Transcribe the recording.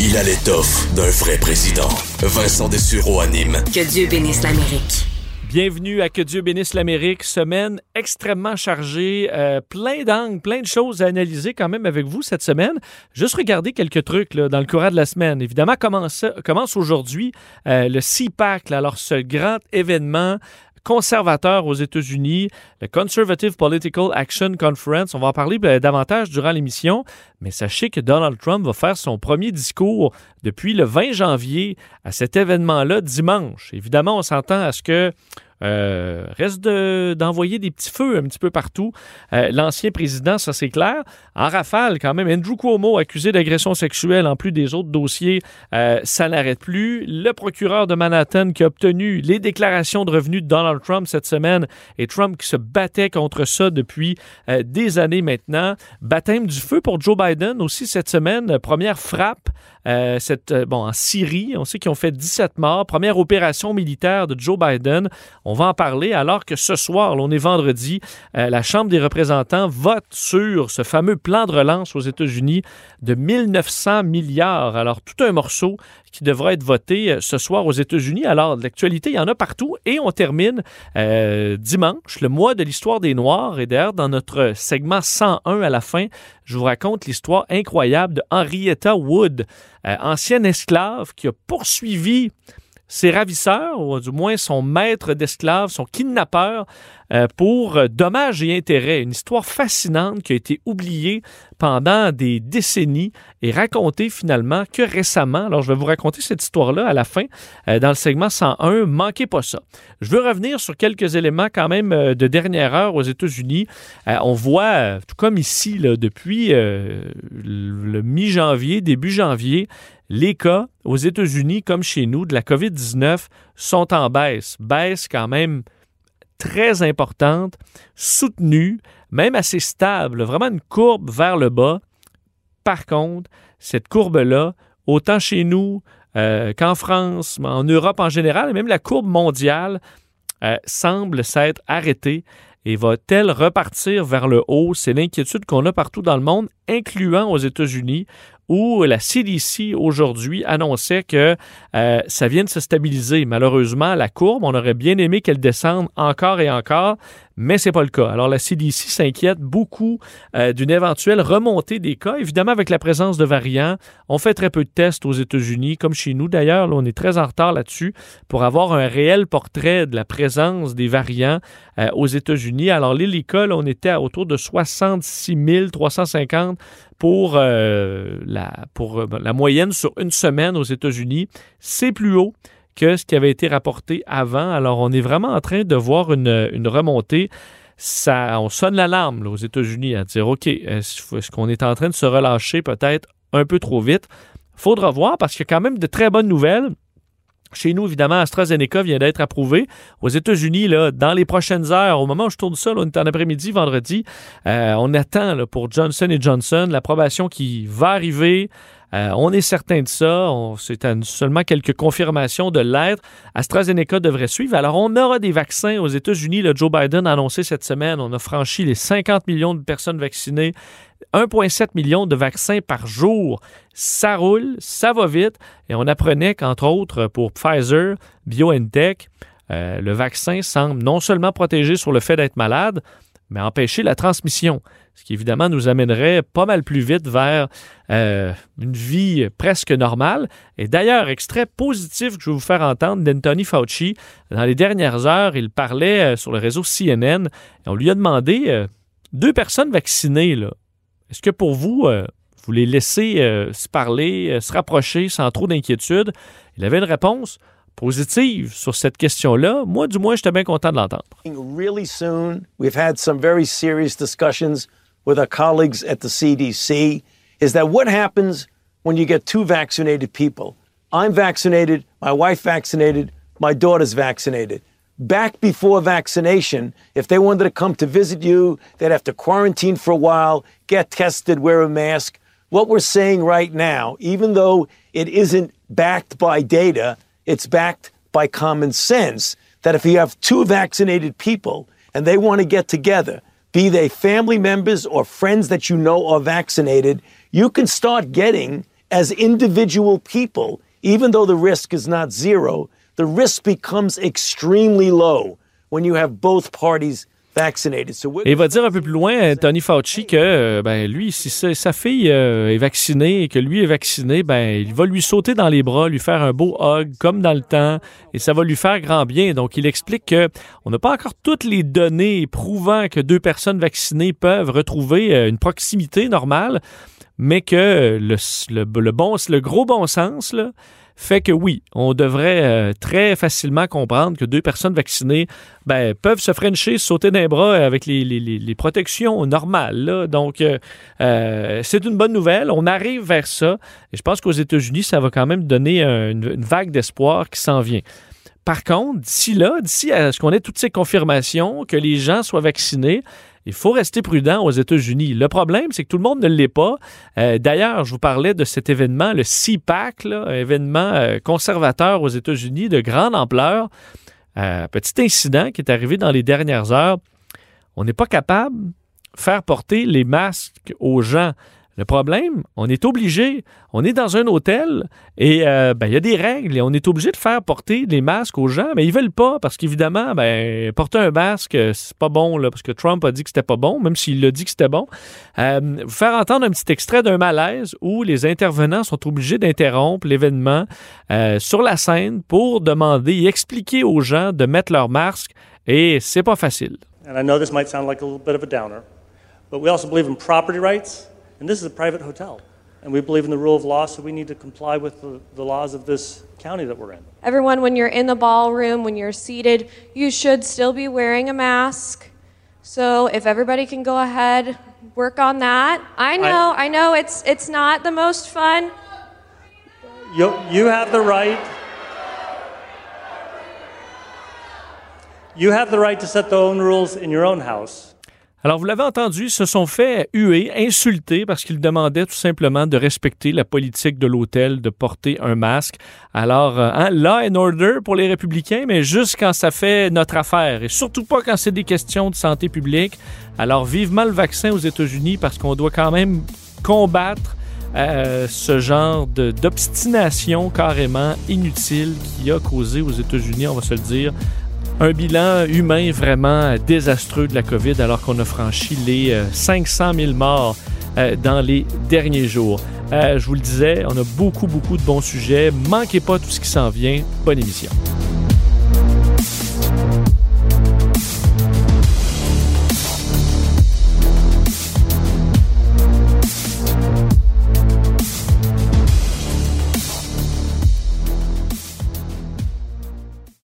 Il a l'étoffe d'un vrai président. Vincent Dessureau anime. Que Dieu bénisse l'Amérique. Bienvenue à Que Dieu bénisse l'Amérique. Semaine extrêmement chargée, euh, plein d'angles, plein de choses à analyser quand même avec vous cette semaine. Juste regarder quelques trucs là, dans le courant de la semaine. Évidemment, commence, commence aujourd'hui euh, le CPAC, alors ce grand événement conservateur aux États-Unis, le Conservative Political Action Conference. On va en parler euh, davantage durant l'émission, mais sachez que Donald Trump va faire son premier discours depuis le 20 janvier à cet événement-là dimanche. Évidemment, on s'entend à ce que euh, reste d'envoyer des petits feux un petit peu partout. Euh, l'ancien président, ça c'est clair. En rafale, quand même, Andrew Cuomo accusé d'agression sexuelle en plus des autres dossiers, euh, ça n'arrête plus. Le procureur de Manhattan qui a obtenu les déclarations de revenus de Donald Trump cette semaine et Trump qui se battait contre ça depuis des années maintenant. Baptême du feu pour Joe Biden aussi cette semaine. Première frappe cette, bon, en Syrie. On sait qu'ils ont fait 17 morts. Première opération militaire de Joe Biden. On va en parler alors que ce soir, on est vendredi, euh, la Chambre des représentants vote sur ce fameux plan de relance aux États-Unis de 1900 milliards. Alors, tout un morceau qui devra être voté euh, ce soir aux États-Unis. Alors, l'actualité, il y en a partout. Et on termine euh, dimanche, le mois de l'histoire des Noirs. Et d'ailleurs, dans notre segment 101 à la fin, je vous raconte l'histoire incroyable de Henrietta Wood, ancienne esclave qui a poursuivi ses ravisseurs, ou du moins son maître d'esclaves, son kidnappeur, euh, pour euh, dommages et intérêts. Une histoire fascinante qui a été oubliée pendant des décennies et racontée finalement que récemment. Alors, je vais vous raconter cette histoire-là à la fin euh, dans le segment 101. Manquez pas ça. Je veux revenir sur quelques éléments quand même de dernière heure aux États-Unis. on voit, tout comme ici, depuis le mi-janvier, début janvier, les cas aux États-Unis comme chez nous de la COVID-19 sont en baisse. Baisse quand même très importante, soutenue, même assez stable, vraiment une courbe vers le bas. Par contre, cette courbe-là, autant chez nous euh, qu'en France, en Europe en général, même la courbe mondiale, euh, semble s'être arrêtée et va-t-elle repartir vers le haut? C'est l'inquiétude qu'on a partout dans le monde, incluant aux États-Unis, où la CDC aujourd'hui annonçait que euh, ça vient de se stabiliser. Malheureusement, la courbe, on aurait bien aimé qu'elle descende encore et encore, mais c'est pas le cas. Alors la CDC s'inquiète beaucoup euh, d'une éventuelle remontée des cas. Évidemment, avec la présence de variants, on fait très peu de tests aux États-Unis, comme chez nous d'ailleurs. on est très en retard là-dessus pour avoir un réel portrait de la présence des variants euh, aux États-Unis. Alors les cas, on était à autour de 66 350 pour, euh, la, pour la moyenne sur une semaine aux États-Unis. C'est plus haut que ce qui avait été rapporté avant. Alors, on est vraiment en train de voir une, remontée. Ça, on sonne l'alarme aux États-Unis à dire, OK, est-ce qu'on est en train de se relâcher peut-être un peu trop vite? Faudra voir parce qu'il y a quand même de très bonnes nouvelles. Chez nous, évidemment, AstraZeneca vient d'être approuvé. Aux États-Unis, là, dans les prochaines heures, au moment où je tourne ça, on est en après-midi, vendredi, euh, on attend pour Johnson Johnson l'approbation qui va arriver. Euh, on est certain de ça. C'est seulement quelques confirmations de l'être. AstraZeneca devrait suivre. Alors, on aura des vaccins aux États-Unis. Le Joe Biden a annoncé cette semaine, on a franchi les 50 millions de personnes vaccinées. 1,7 million de vaccins par jour. Ça roule, ça va vite. Et on apprenait qu'entre autres, pour Pfizer, BioNTech, euh, le vaccin semble non seulement protéger sur le fait d'être malade, mais empêcher la transmission, ce qui évidemment nous amènerait pas mal plus vite vers euh, une vie presque normale. Et d'ailleurs, extrait positif que je vais vous faire entendre d'Anthony Fauci. Dans les dernières heures, il parlait euh, sur le réseau CNN et on lui a demandé euh, deux personnes vaccinées. Est-ce que pour vous, vous les laissez se parler, se rapprocher sans trop d'inquiétude? Il avait une réponse positive sur cette question-là. Moi, du moins, j'étais bien content de l'entendre. Really soon, we've had some very serious discussions with our colleagues at the CDC. Is that what happens when you get two vaccinated people? I'm vaccinated, my wife vaccinated, my daughter's vaccinated. Back before vaccination, if they wanted to come to visit you, they'd have to quarantine for a while, get tested, wear a mask. What we're saying right now, even though it isn't backed by data, it's backed by common sense that if you have two vaccinated people and they want to get together, be they family members or friends that you know are vaccinated, you can start getting as individual people, even though the risk is not zero, the risk becomes extremely low when you have both parties Et il va dire un peu plus loin, Tony Fauci, que euh, ben, lui, si sa fille euh, est vaccinée et que lui est vacciné, ben, il va lui sauter dans les bras, lui faire un beau hug, comme dans le temps, et ça va lui faire grand bien. Donc, il explique que on n'a pas encore toutes les données prouvant que deux personnes vaccinées peuvent retrouver euh, une proximité normale, mais que le, le, le bon, le gros bon sens, là, fait que oui, on devrait euh, très facilement comprendre que deux personnes vaccinées ben, peuvent se frencher, sauter d'un bras avec les, protections normales. Donc, euh, euh, c'est une bonne nouvelle. On arrive vers ça. Et je pense qu'aux États-Unis, ça va quand même donner un- une, une vague d'espoir qui s'en vient. Par contre, d'ici là, d'ici à ce qu'on ait toutes ces confirmations, que les gens soient vaccinés, il faut rester prudent aux États-Unis. Le problème, c'est que tout le monde ne l'est pas. Euh, D'ailleurs, je vous parlais de cet événement, le CPAC, là, un événement euh, conservateur aux États-Unis de grande ampleur. Euh, petit incident qui est arrivé dans les dernières heures. On n'est pas capable de faire porter les masques aux gens. Le problème, on est obligé, on est dans un hôtel et euh, ben, il y a des règles et on est obligé de faire porter les masques aux gens, mais ils veulent pas parce qu'évidemment, ben, porter un masque, c'est pas bon là, parce que Trump a dit que c'était pas bon, même s'il a dit que c'était bon. Euh, vous faire entendre un petit extrait d'un malaise où les intervenants sont obligés d'interrompre l'événement euh, sur la scène pour demander et expliquer aux gens de mettre leur masque et c'est pas facile. And I know this might sound like a little bit of a downer, but we also believe in property rights, and this is a private hotel. And we believe in the rule of law, so we need to comply with the, the laws of this county that we're in. Everyone, when you're in the ballroom, when you're seated, you should still be wearing a mask. So if everybody can go ahead, work on that. I know, I, know it's it's not the most fun. You, you have the right. You have the right to set the own rules in your own house. Alors, vous l'avez entendu, ils se sont fait huer, insulter parce qu'ils demandaient tout simplement de respecter la politique de l'hôtel, de porter un masque. Alors, euh, hein, law and order pour les républicains, mais juste quand ça fait notre affaire et surtout pas quand c'est des questions de santé publique. Alors, vivement le vaccin aux États-Unis parce qu'on doit quand même combattre euh, ce genre d'obstination carrément inutile qui a causé aux États-Unis, on va se le dire, un bilan humain vraiment désastreux de la COVID alors qu'on a franchi les euh, 500 000 morts euh, dans les derniers jours. Euh, je vous le disais, on a beaucoup, beaucoup de bons sujets. Manquez pas tout ce qui s'en vient. Bonne émission.